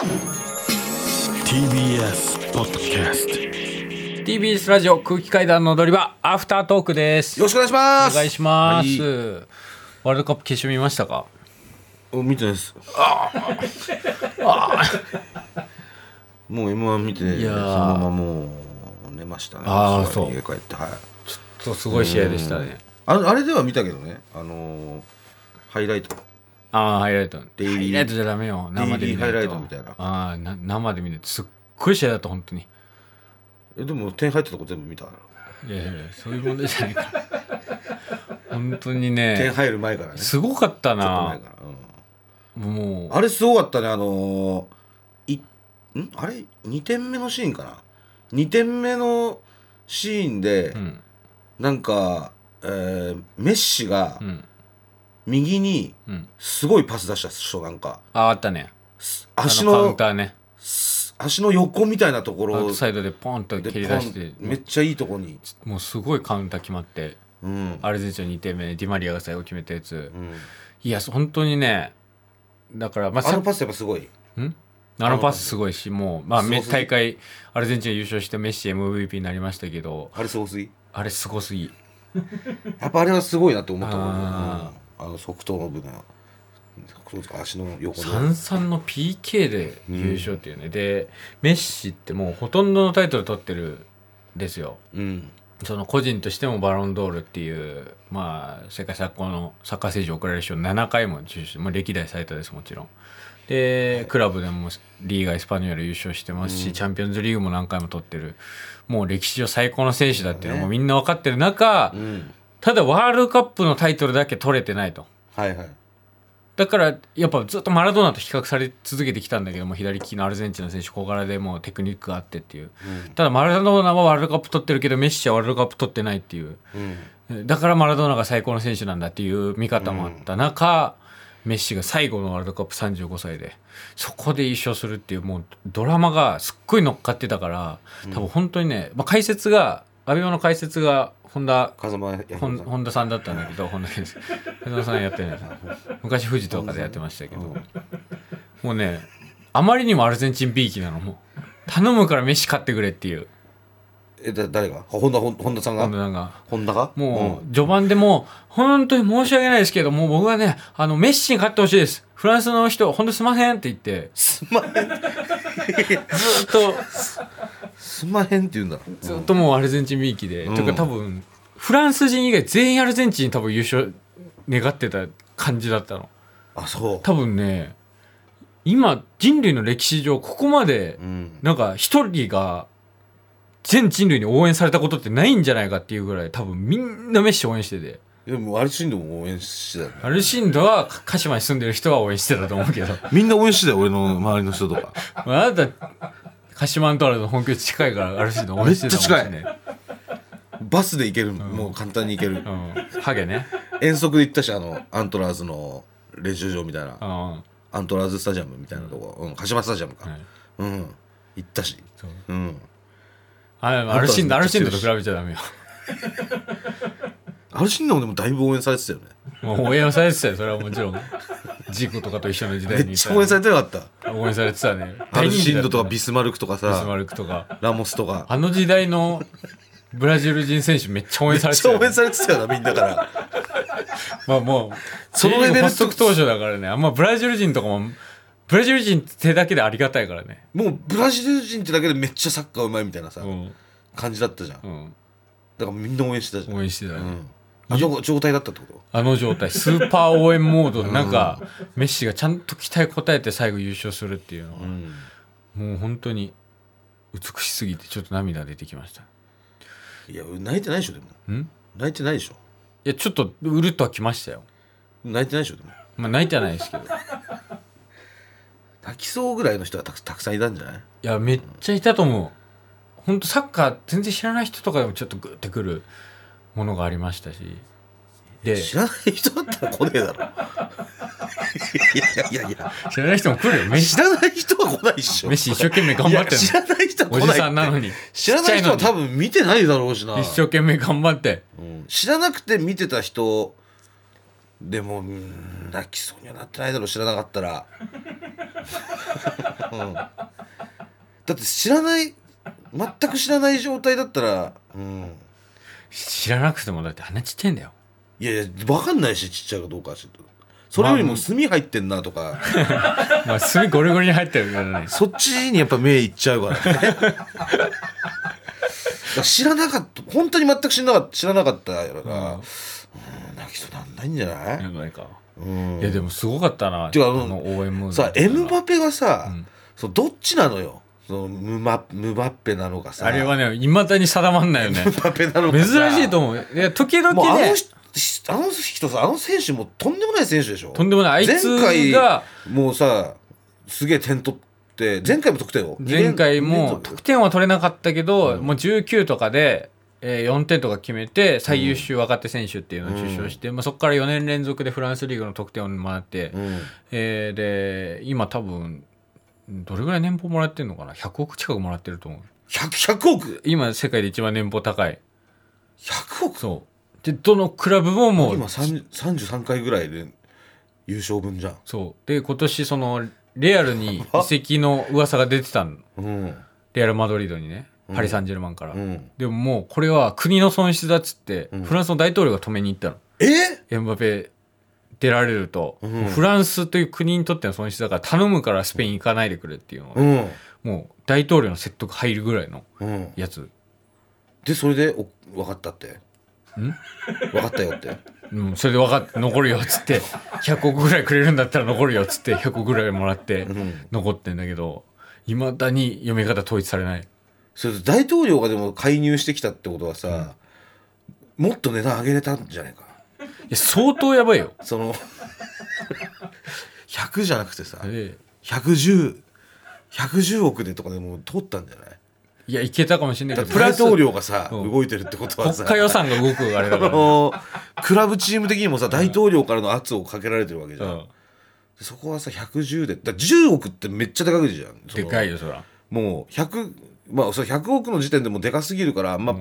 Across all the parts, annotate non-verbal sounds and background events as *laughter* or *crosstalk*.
TBS ポッドキャスト TBS ラジオ空気階段の踊り場アフタートークです。よろしくお願いします。お願いします、はい。ワールドカップ決勝見ましたか？お見てないです。もう M1 見ていやー。そのままもう寝ましたね。あーそのそう。家帰ってはい。そうすごい試合でしたね。ああれでは見たけどね。あのーハイライトああハイライトデイリーハイライト。じゃダメよ生で見ないと。ハイライトみたいな。ああな生で見ない。とすっごい試合だった本当に。えでも点入ったとこ全部見たいやいやいやそういう問題じゃないから。*laughs* 本当に点ね入る前からね。すごかったっと前なから、うん。もう。あれすごかったねあのー、いん？あれ？2点目のシーンかな？2点目のシーンで、うん。なんか、えーメッシがうん右にうん。すごいパス出した人なんかああったね。足あのカウンのターね。足の横みたいなとこアウろトサイドでポンとで蹴り出して。めっちゃいいとこに、もうすごいカウンター決まって。うん。アルゼンチンの2点目。ディマリアが最後決めたやつ。うん、いや本当にねだからまあさあのパスやっぱすごい。ん？あのパスすごいしもうまあ大会アルゼンチンが優勝してメッシ MVP になりましたけど。あれすごすぎ。あれすごすぎ。やっぱあれはすごいなって思ったもんねあの側頭の部分足の横の。三々の PK で優勝っていうね、でメッシってもうほとんどのタイトル取ってるんですよ。うん。その個人としてもバロンドールっていうまあ世界最高のサッカー選手に贈られる賞7回も受賞して、まあ、歴代最多ですもちろん。で、クラブでもリーガ・エスパニョール優勝してますし、チャンピオンズリーグも何回も取ってる。もう歴史上最高の選手だっていうのもみんな分かってる中、うんただワールドカップのタイトルだけ取れてないと。はいはい。だからやっぱずっとマラドーナと比較され続けてきたんだけども左利きのアルゼンチンの選手小柄でもうテクニックがあってっていう、ただマラドーナはワールドカップ取ってるけどメッシはワールドカップ取ってないっていう。うん。だからマラドーナが最高の選手なんだっていう見方もあった中、メッシが最後のワールドカップ35歳でそこで優勝するっていうもうドラマがすっごい乗っかってたから多分本当にね、まあ、解説が阿部の解説が本田本本田さん。だったんだけど本田健介本田さんやってない昔富士とかでやってましたけど。もうねあまりにもアルゼンチン B 期なの。もう頼むからメッシ勝ってくれっていう。えだ誰が？本田本本田さんが？本田さんが。本田が？もう、序盤でもう、本当に申し訳ないですけど、もう僕はね、あの、メッシに勝ってほしいです。フランスの人、本当すいませんって言って、すまへん。ずっと、すまへんって言うんだずっともうアルゼンチンビーキで、うんというか多分、フランス人以外全員アルゼンチンに多分優勝願ってた感じだったの。あそう多分ね、今、人類の歴史上、ここまでう、んなんか一人が、全人類に応援されたことってないんじゃないかっていうぐらい、多分みんなメッシ応援してて。でもアルシンドも応援してたよねアルシンドは鹿島に住んでる人は応援してたと思うけど。*laughs* みんな応援してたよ俺の周りの人とかまあ、あなた、鹿島アントワールドの本拠地近いから、アルシンド応援してたかもしれない。バスで行ける。もう簡単に行ける。うん。ハゲね。遠足で行ったしあのアントラーズの練習場みたいな。うん。はアントラーズスタジアムみたいなとこ、うん、鹿島スタジアムか、い。うん。行ったし。そう。うん。あアルシンド、アルシンドと比べちゃダメよ。*laughs* アルシンドもでもだいぶ応援されてたよねもう応援されてたよ、それはもちろん。ジーコとかと一緒の時代に。めっちゃ応援されてなかった応援されてたね。アルシンドとかビビスマルクとかスマさルクとか。ラモスとかあの時代のブラジル人選手めっちゃ応援さめれたよ、ってちゃ応援されてたよなみんなからまあもう、そのレベル J リーグ発足当初だからね、あんまブラジル人とかも、ブラジル人ってだけでありがたいからね。もうブラジル人ってだけでめっちゃサッカーうまいみたいなさ、うん。感じだったじゃんだうん。からみんな応援してたじゃん、応援してたね。うん、あの状態だったってこと？あの状態、スーパー応援モードで、なんか、メッシがちゃんと期待応えて最後優勝するっていうのは、うんもう本当に美しすぎてちょっと涙出てきました。いや泣いてないでしょでもん？泣いてないでしょいや、ちょっとうるっとはきましたよ。泣いてないでしょでもまあ泣いてはないですけど。い泣きそうぐらいの人はたくたくさんいたんじゃないや、めっちゃいたと思う。本当サッカー全然知らない人とかでもちょっとグッてくるものがありましたし。で、知らない人だったら来ねえだろ。いやいやいや。知らない人も来るよ。知らない人は来ないっしょ。メッシ一生懸命頑張っていや知らない人は来おじないって。さんなのに。知らない人は多分見てないだろうしな。に一生懸命頑張って。うん。知らなくて見てた人でもうん泣きそうにはなってないだろう知らなかったら。*laughs* うん、だって知らない全く知らない状態だったら、うん、知らなくてもだって鼻ちっちゃいんだよいやいや分かんないしちっちゃいかどうかはちょっと。それよりも炭入ってんなとか。*laughs* まあ炭ゴリゴリに入ってるからね。そっちにやっぱ目いっちゃうからね。*laughs* 知らなかった。本当に全く知らなかった知らなかったから、うん、泣きそうなんないんじゃない、なんないか。うん。いやでもすごかったな。てかあのあの応援ムード。さエムバペがさ、うん。そうどっちなのよ？そのムマムバッペなのかさ。あれはねいまだに定まんないよね。*laughs* 珍さ。しいと思う。いや時々もうあのね人あの人さあの選手もとんでもない選手でしょ。とんでもない。あいつ前回がもうさすげえ点取って前回も得点を前回も続。得点は取れなかったけど、もう19とかで、えー4点とか決めて最優秀若手選手っていうのを受賞して、まあ、そこから4年連続でフランスリーグの得点をもらって、うん。えーで今多分どれぐらい年俸もらってるのかな？100億近くもらってると思う。100, 100億？今世界で一番年俸高い。100億？そうでどのクラブももう今30 33回ぐらいで優勝分じゃん。そう。で今年そのレアルに *laughs* 移籍の噂が出てたの。うん。レアル・マドリードにね。パリ・サンジェルマンから、うん。でももうこれは国の損失だっつって、ん。フランスの大統領が止めに行ったの。え？エムバペ出られると、うフランスという国にとっての損失だから頼むからスペイン行かないでくれっていうのが、うん。もう大統領の説得入るぐらいのうん。やつ、でそれでお分かったって？分かったよって。うん、それで分かって残るよっつって100億ぐらいくれるんだったら残るよっつって100億ぐらいもらってん。残ってんだけどいまだに読み方統一されない。それで大統領がでも介入してきたってことはさ、もっと値段上げれたんじゃないか。いや相当やばいよ。その100じゃなくてさで110110億でとかでもう通ったんじゃない？いやいけたかもしれないけどプラス大統領がさ、うん。動いてるってことは国さ家予算が動くあれだあから、ねのクラブチーム的にもさ大統領からの圧をかけられてるわけじゃん、うん。そこはさ110でだから10億ってめっちゃでかいじゃん。でかいよそら。もう100まあそれ100億の時点でもうでかすぎるからあんま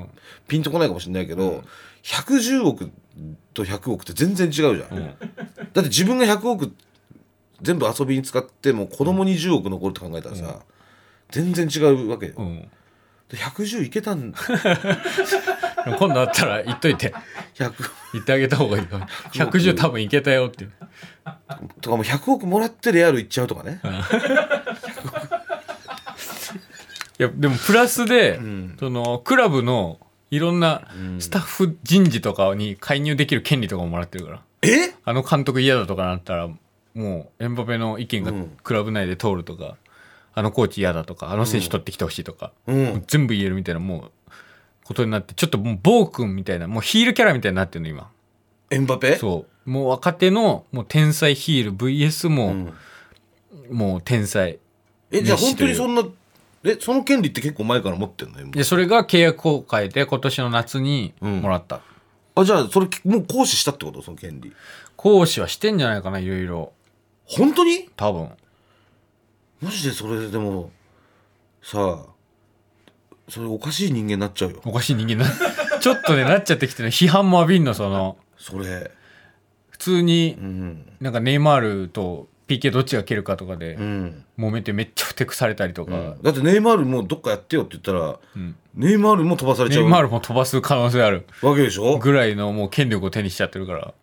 ピンとこないかもしれないけど、110億と100億って全然違うじゃん、だって自分が100億全部遊びに使っても子供に10億残るって考えたらさ、全然違うわけよ、うん。で110いけたん *laughs* 今度あったら言っといて。100言ってあげた方がいいよ。110多分いけたよって。いうとかもう100億もらってレアル行っちゃうとかね、いやでもプラスで、ん。そのクラブのいろんなスタッフ人事とかに介入できる権利とかももらってるから。え？あの監督嫌だとかなったらもうエンバペの意見がうん。クラブ内で通るとか、あのコーチ嫌だとかあの選手取ってきてほしいとか、うん。全部言えるみたいなもうことになってちょっともう暴君みたいなもうヒールキャラみたいになってるの今。エンバペ？そう。もう若手のもう天才ヒール VS も、ん。もう天才。えじゃあ本当にそんなえその権利って結構前から持ってんの？でそれが契約更改で今年の夏にうん。もらった、あじゃあそれもう行使したってこと？その権利。講師はしてんじゃないかないろいろ。本当に？多分マジでそれでもさあそれおかしい人間になっちゃうよ。おかしい人間な *laughs* ちょっとねなっちゃってきてる批判も浴びんのその。それ。普通にうん。なんかネイマールと PK どっちが蹴るかとかでうん、揉めてめっちゃふてくされたりとか、だってネイマールもどっかやってよって言ったら、ん。ネイマールも飛ばされちゃう。わネイマールも飛ばす可能性ある。けでしょ？やぐらいのもう権力を手にしちゃってるから。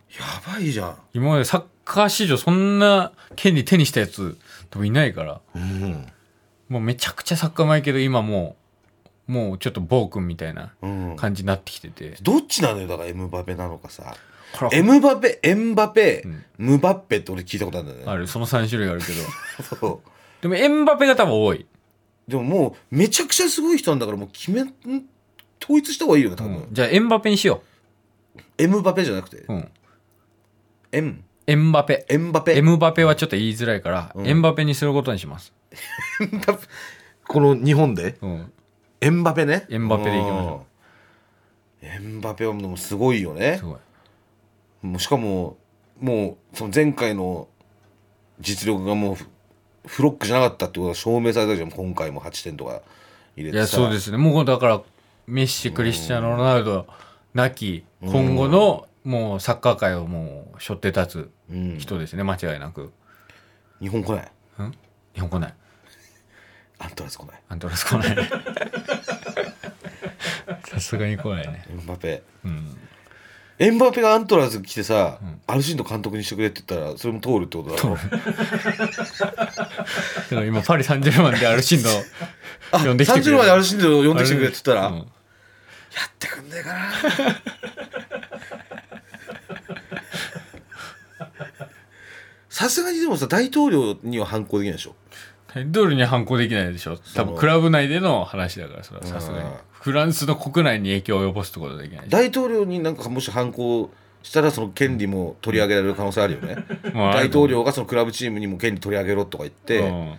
ばいじゃん。今までサッカー史上そんな権利手にしたやつ多分いないから。うん。もうめちゃくちゃサッカーうまいけど今もうもうちょっと暴君みたいなうん。感じになってきてて、どっちなのよ？だからエムバペなのかさ。エムバペエンバペ、ん。ムバッペって俺聞いたことあるんだよね。ある。その3種類あるけど。*laughs* そう。でもエンバペが多分多い、でももうめちゃくちゃすごい人なんだからもう決めん統一した方がいいよね多分、うん。じゃあエンバペにしよエムバペじゃなくて、う、うん、エンエンバペエンバペエムバペはちょっと言いづらいから、うん。エンバペにすることにします、この日本で？うん、エンバペね？エンバペでいきましょう。ん。エンバペはもうすごいよね。すごい。もうしかももうその前回の実力がもうフフロックじゃなかったってことが証明されたじゃん。今回も8点とか入れてさ。いやそうですね。もうだからメッシクリスチャーノ・ロナウドなき今後のもうサッカー界をもう背負って立つうん。人ですね間違いなく。日本来ない？ん？日本来ない。アントラーズ来ない。アントラーズ来ない。ね *laughs* さすがに来ないね。エンバペ。うん。エンバペがアントラーズ来てさ、アルシンド監督にしてくれって言ったらそれも通るってことだろ。だから今パリ・サンジェルマンでアルシンドあ呼んできてくれる。30までアルシンド呼んできてくれって言ったら、うん。やってくんねえかなさすがにでもさ大統領には反抗できないでしょ。タイドルには反抗できないでしょ。多分クラブ内での話だからそれはさすがに。うんフランスの国内に影響を及ぼすってことはできない大統領になんかもし反抗したらその権利も取り上げられる可能性あるよね。まあ大統領がそのクラブチームにも権利取り上げろとか言って、うん。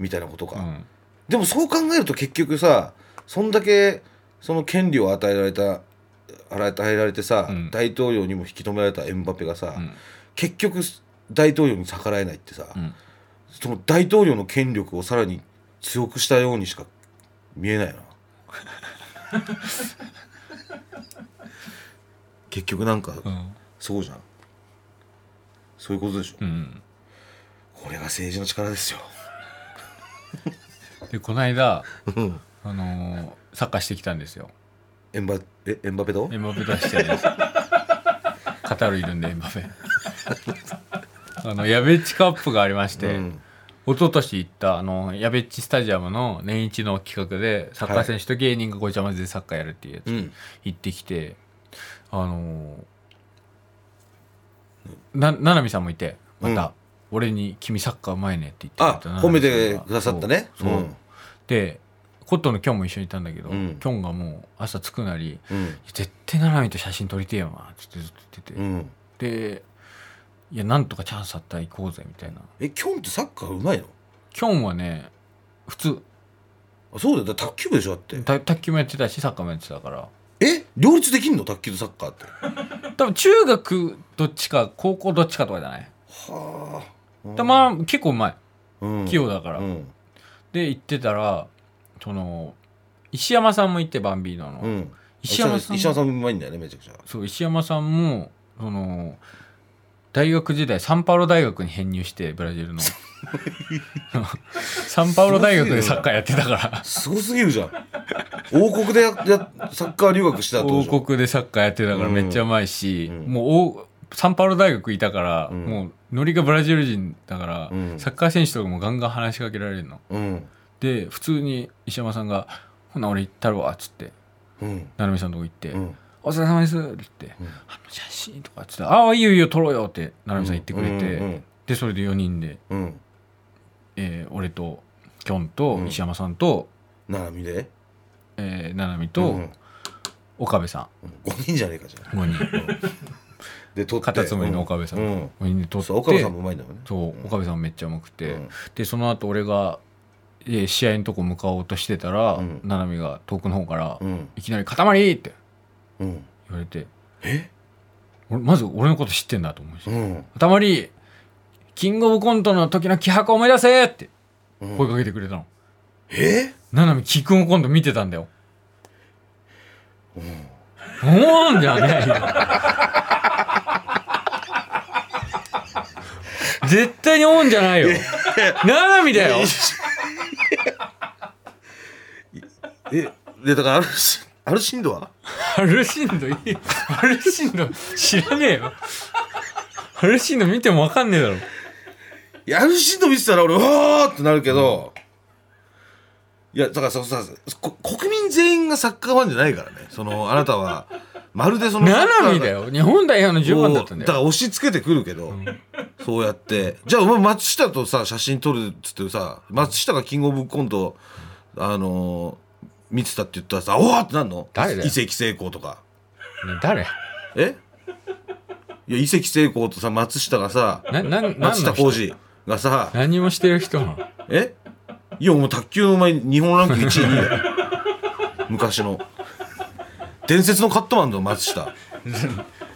みたいなことか、うん。でもそう考えると結局さそんだけその権利を与えられた与えられてさ、うん。大統領にも引き止められたエムバペがさ、ん。結局大統領に逆らえないってさ、ん。その大統領の権力をさらに強くしたようにしか見えないな。*laughs* 結局なんか、うん。そうじゃん。そういうことでしょ、うん。これが政治の力ですよ。でこの間うん。あのーサッカーしてきたんですよ。エンバえエンバペと？エムバペ出してねカタールいるんでエムバペあのヤベッチカップがありまして、うん。一昨年行ったあのヤベッチスタジアムの年一の企画でサッカー選手と芸人がごちゃ混ぜでサッカーやるっていうやつ、うん行ってきてあのーなななみさんもいてまた、うん。俺に「君サッカーうまいね」って言あってくれた褒めてくださったね。そう。そう。うんでコットンのキョンも一緒にいたんだけど、うん。キョンがもう朝着くなりうん「絶対ななみと写真撮りてえよな」ってずっと言ってて、うん。で「いやなんとかチャンスあったら行こうぜ」みたいな。えキョンってサッカーうまいの？キョンはね普通。あそうだよ。卓球部でしょだって。た卓球もやってたしサッカーもやってたから。え？両立できんの？卓球とサッカーって。*laughs* 多分中学どっちか高校どっちかとかじゃない？はだまあ結構うまい。あ、うん、器用だから、うん。で行ってたらその石山さんもいてバンビーノの、うん。石山さん石山さんうまいんだよねめちゃくちゃ。そう石山さんもその大学時代サンパウロ大学に編入してブラジルの。*laughs* サンパウロ大学でサッカーやってたから。すごすぎるじゃん。王国でややサッカー留学してたってこと王でしょ国でサッカーやってたからうん。めっちゃうまいし、うん。もうおサンパウロ大学いたから、ん。もうノリがブラジル人だから、うん。サッカー選手とかもガンガン話しかけられるの。うん。で普通に石山さんが「ほな俺行ったるわ」っつってうん。成美さんのとこ行って「うんお疲れ様です」って言って「あの写真」とかっつって「ああいいよいいよ撮ろうよ」って成美さん言ってくれて、うんうんうん。でそれで4人で、うん。えー俺ときょんと石山さんと、ななみで？えー、七海とうん岡部さ5人じゃねえかじゃあ。ん5人で撮って。カタツムリの岡部さん、うん。5人で撮ってそう岡部さんもうまいんだよね。そう岡部さんめっちゃうまくて、うん。でその後俺が、えー試合のとこ向かおうとしてたら、うん。七海が遠くの方から、うん。いきなり「塊!」って。うん言われて。え？俺まず俺のこと知ってんだと思うし。うん「塊キングオブコントの時の気迫を思い出せ!」ってうん。声かけてくれたの、え？七海キングオブコント見てたんだよ。うん。おーんじゃねえよ。*laughs* 絶対にオンじゃないよ。七海だよ。えでだからアルシアルシンドは？アルシンドいい。アルシンド知らねえよ。アルシンド見てもわかんねえだろ。いやアルシンド見てたら俺うわーってなるけど、いやだからささこ国民全員がサッカーファンじゃないからね。そのあなたはまるでその *laughs* サッカー七海だよ日本代表の10番だったんだよ。だから押し付けてくるけど、そうやって。じゃあお前松下とさ写真撮るっつってさ松下がキングオブコントあのー見てたって言ったらさおわってなんの？誰だよ。移籍成功とか。ね誰？え？いや移籍成功とさ松下がさなな何松下浩二がさ何もしてる人なの？え？いやもう卓球のお前日本ランク1位2位だよ。*laughs* 昔の。伝説のカットマンだよ松下。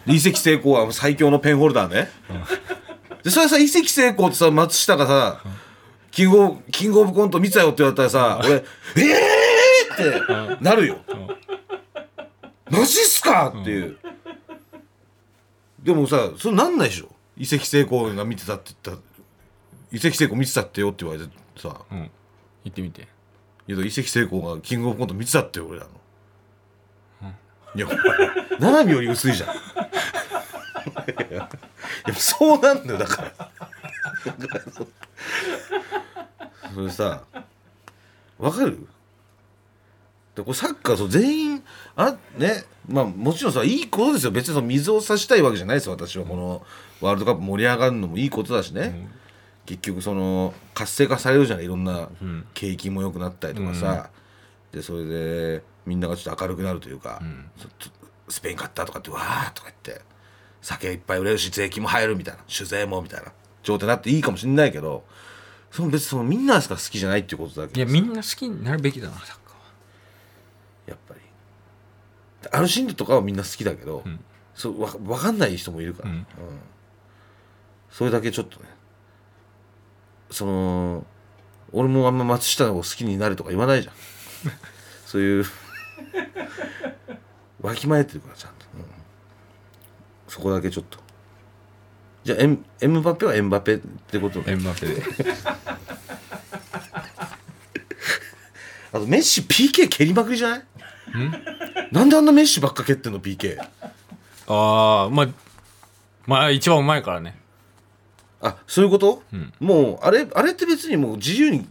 で移籍成功は最強のペンホルダーね、でそれさ移籍成功ってさ松下がさ、キングオブキングオブコント見てたよって言われたらさ俺「ええー!」ってなるよ、マジっすかっていう、でもさそうなんないでしょ？移籍成功が見てたって言った。ら移籍成功見てたってよって言われてさ。うん。言ってみて。いや移籍成功がキングオブコント見てたってよ俺らの、いやお前七海より薄いじゃん。いやいやそうなんだよだから。それさわかる？でこれサッカーそう全員あねまあもちろんさいいことですよ。別にその水を差したいわけじゃないですよ。私はこのワールドカップ盛り上がるのもいいことだしね、結局その活性化されるじゃないいろんな景気も良くなったりとかさ、でそれでみんながちょっと明るくなるというか、そちょスペイン勝ったとかってわーとか言って酒いっぱい売れるし税金も入るみたいな酒税もみたいな状態になっていいかもしれないけどその別にそのみんなが好きじゃないっていうことだけどさいやみんな好きになるべきだなサッやっぱり。アルシンドとかはみんな好きだけど、そうわ分かんない人もいるから、うん。うん。それだけちょっとねその俺もあんま松下を好きになるとか言わないじゃん。*laughs* そういうわきまえてるからちゃんと、うん。そこだけちょっと。じゃあエムエムバペはエムバペってことエンバペ。であとメッシ PK 蹴りまくりじゃない？*laughs* なんであんなメッシばっか蹴ってんの PK ああまあまあ一番うまいからね。あそういうこと、ん。もうあれあれって別にもう自由に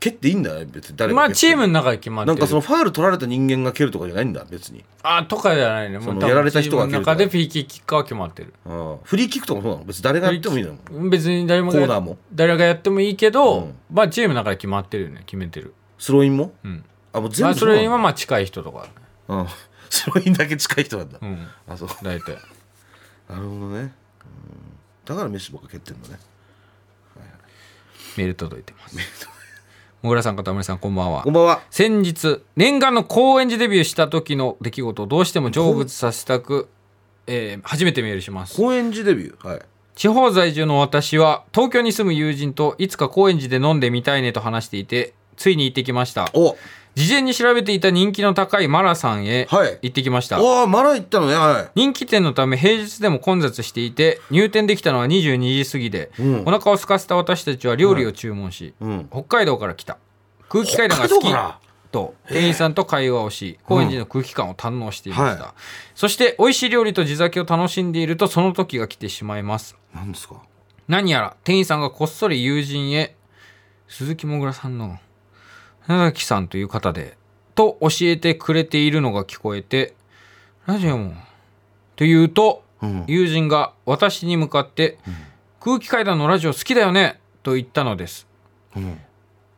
蹴っていいんだね別に誰まあチームの中で決まってる。なんかそのファール取られた人間が蹴るとかじゃないんだ別に。あとかじゃないね。もうやられた人がチームの中で PK キッカーは決まってる。ああフリーキックとかもそうなの？別に誰がやってもいいの？別に誰もがコーナーも？誰がやってもいいけど、うん。まあチームの中で決まってるよね決めてる。スローインも？うんあもう全部うなの？れ今まあ近い人とかね。うん。スローインだけ近い人なんだ、うん。あそう。大体。*laughs* なるほどね、うん、だからメッシばっか蹴ってんのね。メール届いてます。*laughs* もぐらさん片森さんこんばんは。こんばんは。先日念願の高円寺デビューした時の出来事をどうしても成仏させたく、えー初めてメールします。高円寺デビュー？はい。地方在住の私は東京に住む友人といつか高円寺で飲んでみたいねと話していてついに行ってきました。お事前に調べていた人気の高いマラさんへはい。行ってきました、おーまだ行ったのねはい。人気店のため平日でも混雑していて入店できたのは22時過ぎで、うん。お腹を空かせた私たちは料理を注文し、うん。北海道から来た。空気階段が好きと店員さんと会話をし高円寺の空気感を堪能していました、はそして美味しい料理と地酒を楽しんでいるとその時が来てしまいます。何ですか？何やら店員さんがこっそり友人へ鈴木もぐらさんの長崎さんという方でと教えてくれているのが聞こえてラジオも。と言うとうん。友人が私に向かって「空気階段のラジオ好きだよね」と言ったのです。うん。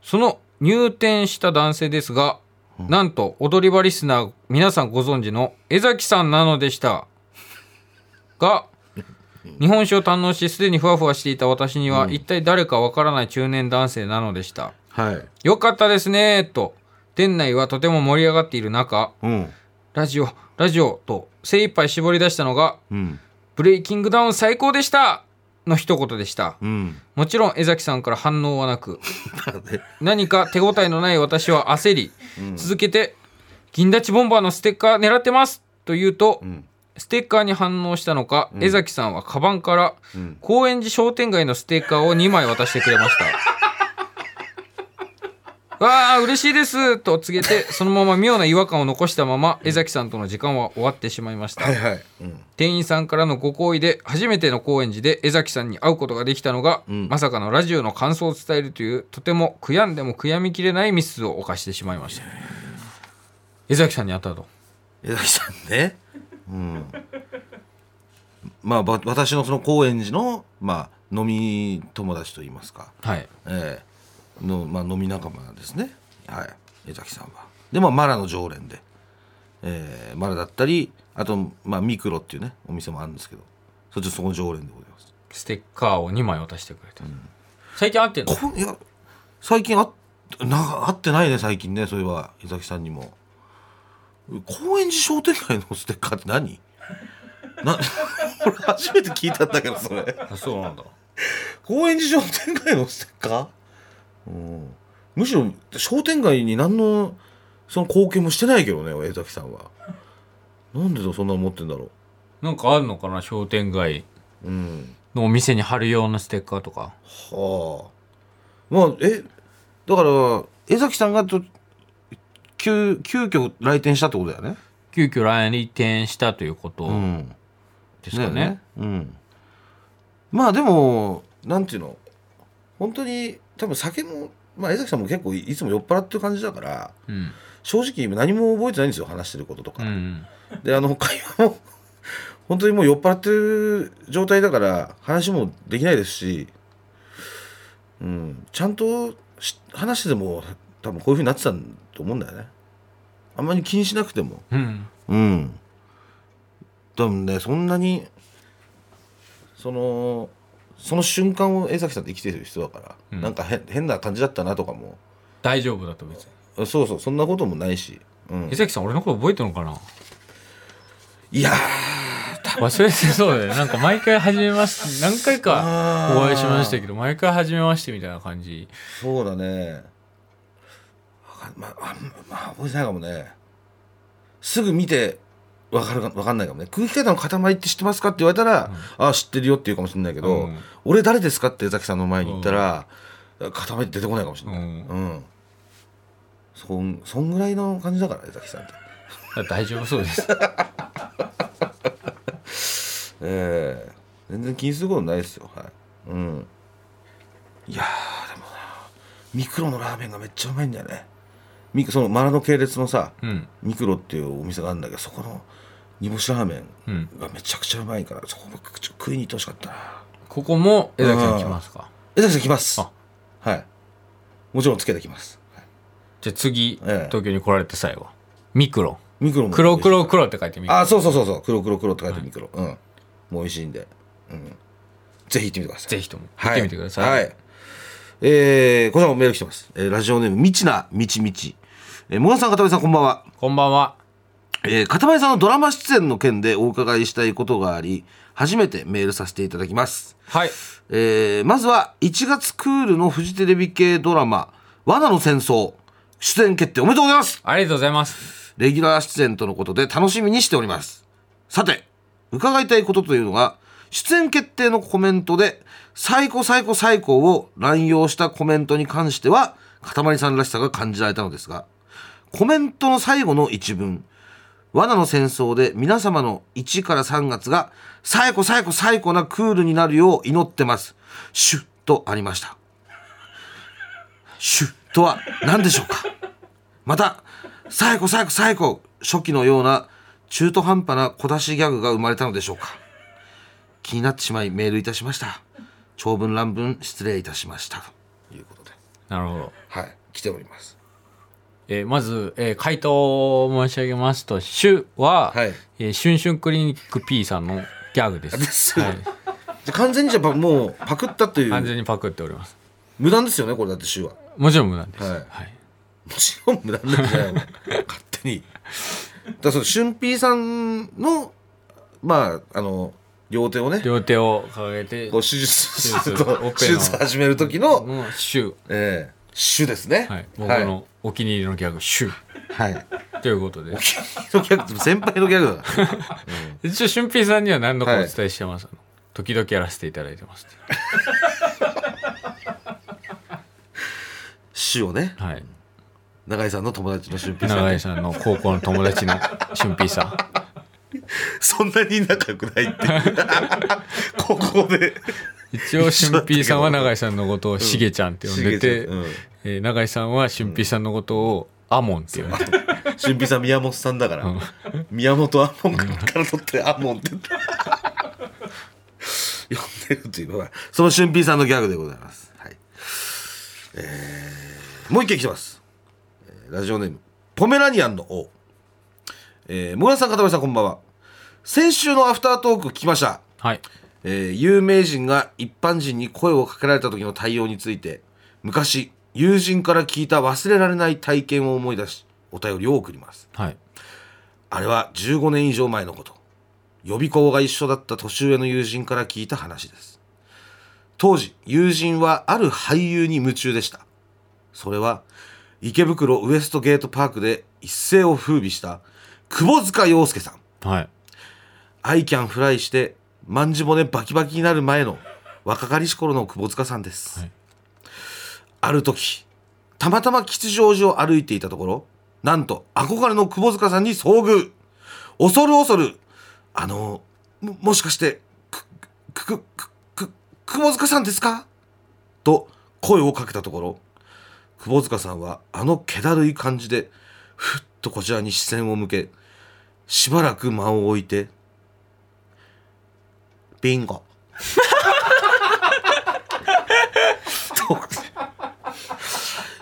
その入店した男性ですが、なんと踊り場リスナー皆さんご存知の江崎さんなのでした。が日本酒を堪能しすでにふわふわしていた私には、一体誰かわからない中年男性なのでしたはい。よかったですねと。店内はとても盛り上がっている中。うん。ラジオラジオと精一杯絞り出したのがうん。ブレイキングダウン最高でした。の一言でした。うん。もちろん江崎さんから反応はなく何か手応えのない私は焦り、続けて「銀立ちボンバーのステッカー狙ってます!」と言うと、ん。ステッカーに反応したのか、江崎さんはカバンから、高円寺商店街のステッカーを2枚渡してくれましたわあ嬉しいですと告げて *laughs* そのまま妙な違和感を残したまま江崎さんとの時間は終わってしまいました、はいはい。うん。店員さんからのご好意で初めての高円寺で江崎さんに会うことができたのが、まさかのラジオの感想を伝えるというとても悔やんでも悔やみきれないミスを犯してしまいました。江崎さんに会ったと江崎さんね。うん。まあば私のその高円寺のまあ飲み友達といいますか。はい。ええの、まあ、飲み仲間ですね。はい。江崎さんは。でまあマラの常連で、ええマラだったりあと、まあ、ミクロっていうねお店もあるんですけど。そっちそこの常連でございます。ステッカーを2枚渡してくれた、最近会ってんの？こいや最近あっな会ってないね最近ねそういえば江崎さんにも。高円寺商店街のステッカーって何？な *laughs* 俺初めて聞いたんだけどそれ。あそうなんだ。高円寺商店街のステッカー、うん、むしろ商店街に何のその貢献もしてないけどね江崎さんは。なんでそんなの持ってんだろなんかあるのかな商店街。ううん。のお店に貼るようなステッカーとか。はあ。まあえだから江崎さんがと急急遽来店したってことだよね。急遽来店したということうん。ですかね,、うん。まあでもなんていうの？本当に多分酒もまあ江崎さんも結構いつも酔っ払ってる感じだからうん。正直何も覚えてないんですよ話してることとか、うんであの会話も本当にもう酔っ払ってる状態だから話もできないですし、うん、ちゃんとし話してても多分こういうふうになってたんと思うんだよね。あんまり気にしなくても。うん。うん。多分ねそんなにそのその瞬間を江崎さんって生きてる人だから、うん。なんか変変な感じだったなとかも。大丈夫だと別に。そうそうそんなこともないし、うん。江、崎さん俺のこと覚えてるのかな？いや忘れてそうだよね。なんか毎回初めまして何回かお会いしましたけど毎回初めましてみたいな感じ。そうだね。わかんまああんまあ覚えてないかもね。すぐ見てわかるかわかんないかもね。空気階段の塊って知ってますかって言われたら、ああ知ってるよって言うかもしれないけど、うん。俺誰ですかって江崎さんの前に言ったら、塊って出てこないかもしれない、うん。うん。そんそんぐらいの感じだから江崎さんって。大丈夫そうです。*laughs* ええ。全然気にすることないですよ。はい。うん。いやーでもなミクロのラーメンがめっちゃうまいんだよね。ミクそのマラの系列のさうん。ミクロっていうお店があるんだけどそこの煮干しラーメうん。ンがめちゃくちゃうまいからそこも食いに行ってほしかったな。ここも江崎さん来ますか？江崎さん来ます。あ。はい。もちろんつけてきます、はい。じゃあ次、ええ。東京に来られて最後ミクロ。ミクロも黒黒黒って書いてミクロ。あそうそうそうそう。黒黒黒って書いてミクロ、うん。もう美味しいんで、うん、ぜひ行ってみてください。ぜひとも。行ってみてください、はい。はい。えー、こちらもメール来てます。えーラジオネーム、みちなみちみち。えー、もがさん、かたまりさん、こんばんは。こんばんはえー、かたまりさんのドラマ出演の件でお伺いしたいことがあり、初めてメールさせていただきます。はいえーまずは、1月クールのフジテレビ系ドラマ、罠の戦争、出演決定おめでとうございますありがとうございますレギュラー出演とのことで楽しみにしております。さて、伺いたいことというのが、出演決定のコメントで、最高最高最高を乱用したコメントに関しては、かたまりさんらしさが感じられたのですが、コメントの最後の一文、罠の戦争で皆様の1から3月が最高最高最高なクールになるよう祈ってます。シュッとありました。シュッとは何でしょうか？また、最高最高最高初期のような中途半端な小出しギャグが生まれたのでしょうか？気になってしまいメールいたしました。長文乱文失礼いたしました。ということで。なるほど、はい、来ております。えーまず、えー回答を申し上げますと「シュ」は、はい。えーシュンシュンクリニック P さんのギャグです。ですはい、完全にじゃあもうパクったという。完全にパクっております。無断ですよねこれだって週は。ももちろん無断です、はい。はい。ちろん無断なんじゃないの？勝手に。だその俊平さんのまああの両手をね両手を掲げてこう手術 *laughs* 手術始める時の、の「シュええ主ですね」はい、僕のお気に入りのギャグ「シュはい、はい、」ということで。のギャグ先輩のギャグだ。一応俊平さんには何度かお伝えしてます、時々やらせていただいてます主をね。はい。永井さんの友達の俊平さん。ね永井さんの高校の友達の俊平さん。*laughs* そんなに仲良くないって。いうここで一応俊平さんは永井さんのことをしげちゃんって呼んでて、うん。えー永井さんは俊平さんのことをアモンって呼んでて、俊平さん宮本さんだから、うん。宮本アモンから取ってアモンって呼んでるというのはその俊平さんのギャグでございます。はい。えーもう一件来てます、えーラジオネームポメラニアンの王。えー、もぐらさん片林さんこんばんは。先週のアフタートーク聞きました。はいえー有名人が一般人に声をかけられた時の対応について昔友人から聞いた忘れられない体験を思い出しお便りを送ります。はい。あれは15年以上前のこと。予備校が一緒だった年上の友人から聞いた話です。当時友人はある俳優に夢中でした。それは池袋ウエストゲートパークで一世を風靡した窪塚洋介さん。はい。 I can fly してまんじ骨バキバキになる前の若かりし頃の窪塚さんです、はい。ある時たまたま吉祥寺を歩いていたところなんと憧れの窪塚さんに遭遇。恐る恐るあのももしかしてくくくくく窪塚さんですか？と声をかけたところ窪塚さんはあの気だるい感じでふっとこちらに視線を向けしばらく間を置いてビンゴ。と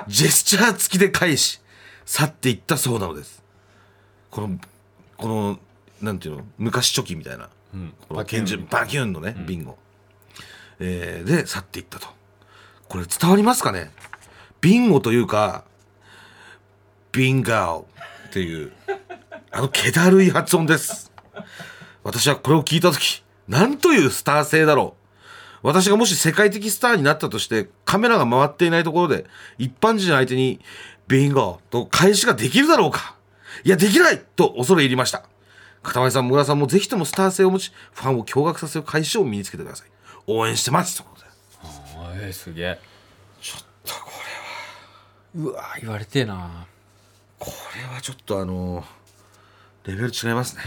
ジェスチャー付きで返し去っていったそうなのです。このこのなんていうの昔チョキみたいな、この拳銃バキュン。のね、ビンゴ、えーで去っていったと。これ伝わりますかね？ビンゴというかビンガオっていうあの気だるい発音です。私はこれを聞いた時なんというスター性だろう私がもし世界的スターになったとしてカメラが回っていないところで一般人相手にビンゴと返しができるだろうかいやできないと恐れ入りました片前さん、村さんもぜひともスター性を持ち、ファンを驚愕させる返しを身につけてください。応援してます。ということで。あえーすげえちょっとこうわ言われてえなれ、これはちょっとあのレベル違いますね。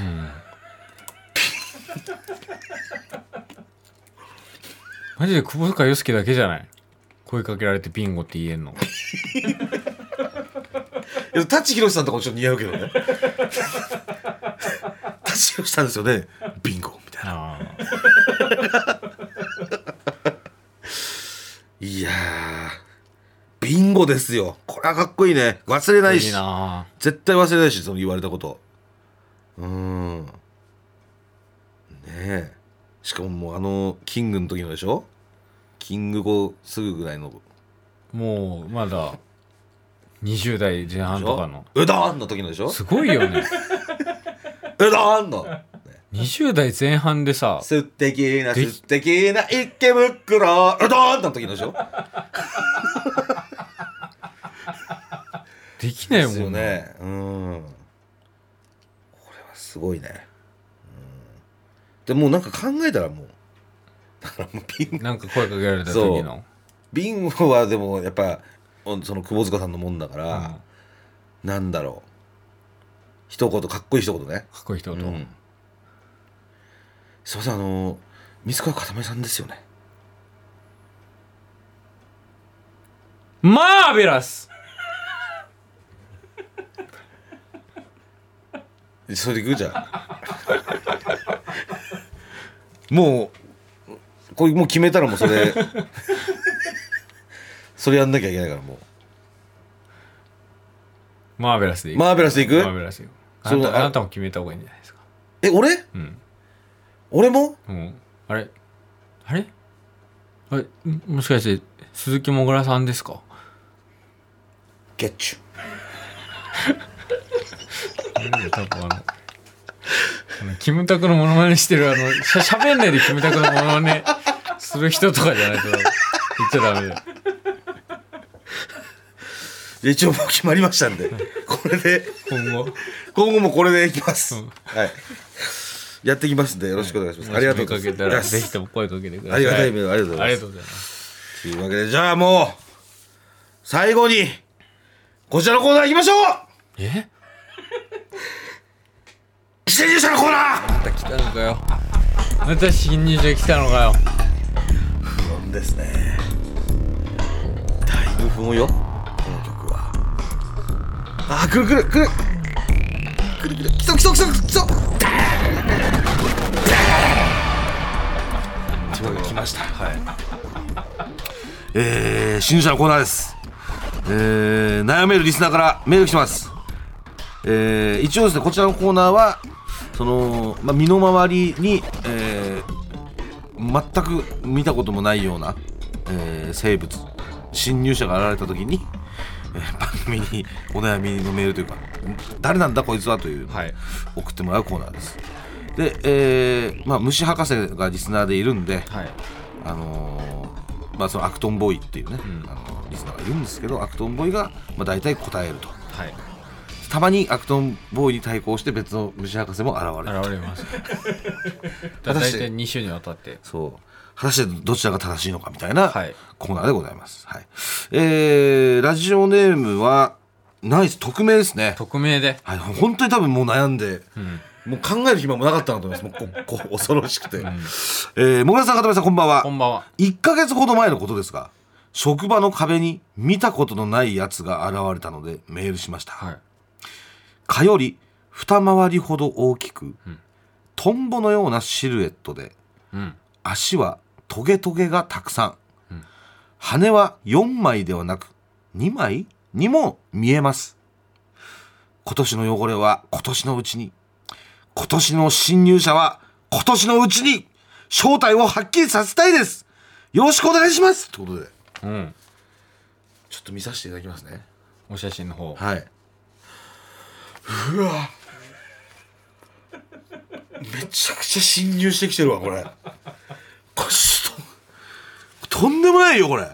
マジで窪塚洋介だけじゃない？声かけられてビンゴって言えんのいや舘ひろしさんとかもちょっと似合うけどね。舘ひろしさんですよね。ビンゴみたいな。あいやー、ビンゴですよ。これはかっこいいね。忘れないし。絶対忘れないし、その言われたこと。うーん。ねえ。しかももうあの、キングの時のでしょ？キング後すぐぐらいの。もうまだ20代前半とかの。うどんの時のでしょ？すごいよね。うどんの。20代前半でさ素敵なで素敵な池袋。うどんの時のでしょ？できないもんね。ね。うん。これはすごいね。うんでもうなんか考えたらもう。だからもうビンなんか声かけられた時の。ビンゴはでもやっぱその窪塚さんのもんだから、うん。なんだろう。一言かっこいい一言ね。かっこいい人と、うん。すいませんあの水川かためさんですよね。マーベラス！*laughs* それでいく？じゃん *laughs* もうこれもう決めたらもうそれ *laughs* それやんなきゃいけないからもマーベラスでいうくマーベラスでいく？マーベラスでいくあそのあなたあなたも決めた方がいいんじゃないですか。え俺？うん。俺も？うん。あれ？あれ？あれ？んもしかして鈴木もぐらさんですか？ゲッチュ多分あの *laughs* キムタクのモノマネしてるあのしゃしゃべんないでキムタクのモノマネする人とかじゃないと言っちゃダメだよ。一応もう決まりましたんでこれで今後？今後もこれでいきます、うん。はい。やっていきますんでよろしくお願いします、ありがとうございかけたらます。ぜひとも声かけてくださいありがたい。ありがとうございます。といます。というわけでじゃあもう最後にこちらのコーナー行きましょう。え？新入社のコーナー。また来たのかよ。また新入社来たのかよ。不穏ですね。だいぶ不穏よ。この曲は。あーくるくるくる。くるくる。来そう来そう来そう来そ来ました。はい。えー、新入社のコーナーです。えー、悩めるリスナーからメール来てます。えー、一応ですねこちらのコーナーはその、まあ、身の回りに、えー、全く見たこともないような、えー生物侵入者が現れた時に、えー番組にお悩みのメールというか誰なんだこいつはという送ってもらうコーナーです。で、えーまあ、虫博士がリスナーでいるんで、はい。あのーまあ、そのアクトンボーイっていうね、ん。あのリスナーがいるんですけどアクトンボーイが、まあ、大体答えると。はいたまにアクトンボーイに対抗して別の虫博士も現れる現れます大体2週にわたってそう果たしてどちらが正しいのかみたいなはいコーナーでございます。はい。えー、ラジオネームは、ナイス、匿名ですね。匿名ではい、本当に多分もう悩んで、もう考える暇もなかったなと思います。もうここ恐ろしくて。えー、もぐらさん、かためさん、こんばんは。こんばんは1ヶ月ほど前のことですが、職場の壁に見たことのないやつが現れたのでメールしました。はい蚊より二回りほど大きく、トンボのようなシルエットで、うん。足はトゲトゲがたくさん、羽は4枚ではなく2枚？にも見えます。今年の汚れは今年のうちに。今年の侵入者は今年のうちに。正体をはっきりさせたいです。よろしくお願いします。ということで。うん。ちょっと見させていただきますね。お写真の方。はい。うわ。めちゃくちゃ侵入してきてるわ、これ。こと。とんでもないよ、これ。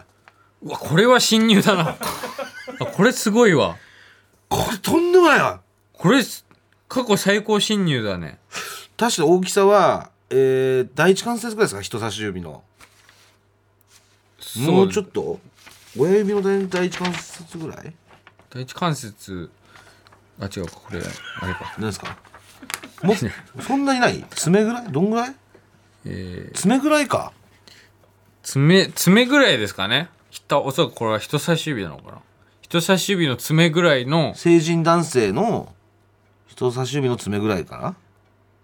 うわこれは侵入だなあこれすごいわこれとんでもないわ。これ過去最高侵入だね確か大きさは、えー、第一関節ぐらいですか、人差し指の。もうちょっと親指の第第一関節ぐらい？第一関節あ違うかこれあれか。何ですか？もう *laughs* そんなにない？爪ぐらい？どんぐらい？えー、爪ぐらいか？爪爪ぐらいですかね。きっとおそらくこれは人差し指なのかな。人差し指の爪ぐらいの成人男性の人差し指の爪ぐらいかな？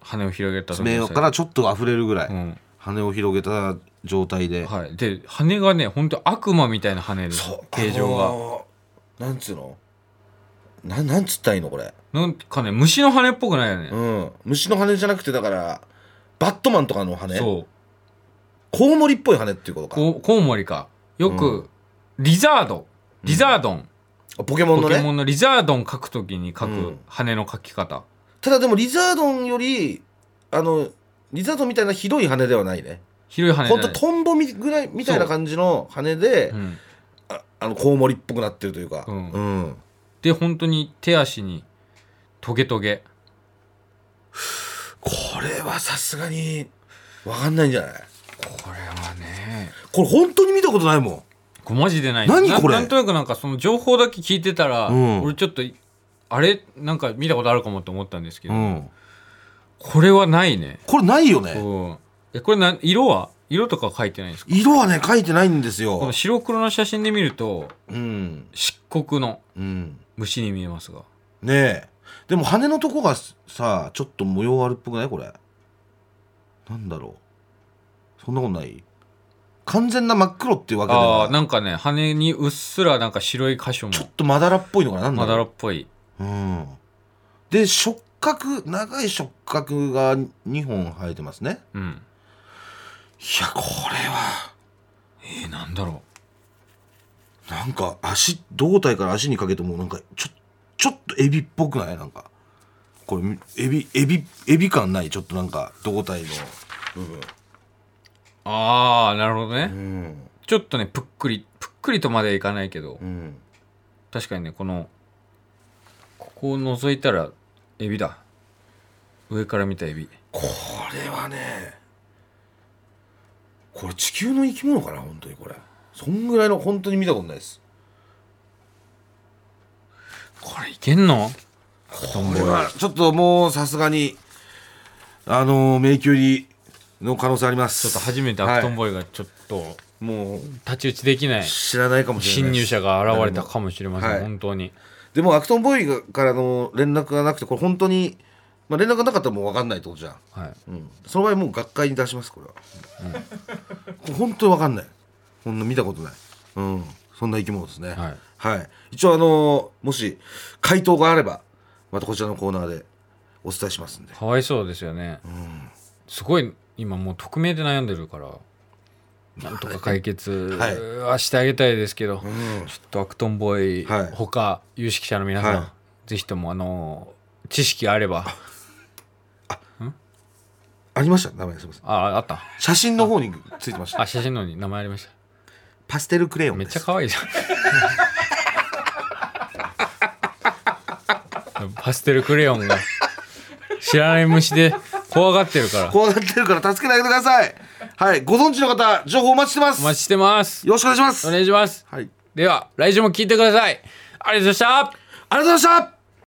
羽を広げた時爪のからちょっと溢れるぐらい、うん。羽を広げた状態で、はい。で羽がね本当悪魔みたいな羽です。形状が、あのーなんつうの？ななんつったらいいのこれ？なんかね虫の羽っぽくないよね、うん。虫の羽じゃなくてだからバットマンとかの羽？そう。コウモリっぽい羽っていうことか。コウモリか。よく、リザード。リザードン、あポケモンのね？ポケモンの。リザードン描くときに描うん。く羽の描き方、ただでもリザードンよりあのリザードンみたいなひどい羽ではないね。広い羽ほんとトンボみぐらいみたいな感じの羽で、うん、ああのコウモリっぽくなってるというか。うん。うんで本当に手足にトゲトゲ。これはさすがにわかんないんじゃない？これはね。これ本当に見たことないもん。これマジでない何これ？ななんとなくなんかその情報だけ聞いてたら、うん。俺ちょっとあれ？なんか見たことあるかもって思ったんですけど、うん。これはないね、これないよね。う。ん、えこれな色は？色とか書いてないんですか？色はね書いてないんですこよの白黒の写真で見るとうん。漆黒の。うん虫に見えますが。ねえ。でも羽のとこがさちょっと模様あるっぽくない？これ。なんだろう。そんなことない？完全な真っ黒っていうわけであは。あなんかね羽にうっすらなんか白い箇所も。ちょっとまだらっぽいのかな？なんだまだらろっぽい。ううん。で触覚長い触覚が2本生えてますね。うん。いやこれは。えー、なんだろなんか足胴体から足にかけてもなんかちょちょっとエビっぽくない？なんか。これエビエビエビ感ない？ちょっとなんか胴体の部分。うああなるほどね、うん。ちょっとねぷっくりぷっくりとまではいかないけど、うん。確かにねこのここを覗いたらエビだ。上から見たエビ。これはねこれ地球の生き物かな？本当にこれそんぐらいの本当に見たことないです。これいけんの？これはちょっともうさすがにあの迷宮入りの可能性あります。ちょっと初めてアクトンボーイがちょっともう太刀打ちできない。知らないかもしれない侵入者が現れたかもしれません、はい。本当に。でもアクトンボーイがからの連絡がなくてこれ本当に、まあ、連絡がなかったらもう分かんないってことじゃん、はい。うん、その場合もう学会に出しますこれは、これ本当に分かんないこんな見たことない、うん、そんな生き物ですね。はい、はい、一応あのもし回答があればまたこちらのコーナーでお伝えしますんで。かわいそうですよね、すごい今もう匿名で悩んでるからなんとか解決はい。はしてあげたいですけど、ん。ちょっとアクトンボーイ、はい。他有識者の皆さん、はぜひともあの知識あれば。ありました？名前すみません。ああった。写真の方についてました。あ写真のに名前ありましパステルクレヨためっンです。ちゃ可愛いじゃん。*laughs* パステルクレヨンが。知らない虫で怖がってるから。怖がってるから助けてあげてください。はいご存知の方情報お待ちしてます。お待ちしてます。よろしくお願いします。お願いします。はい。では来週も聞いてください。ありがとうございました。ありがとうございました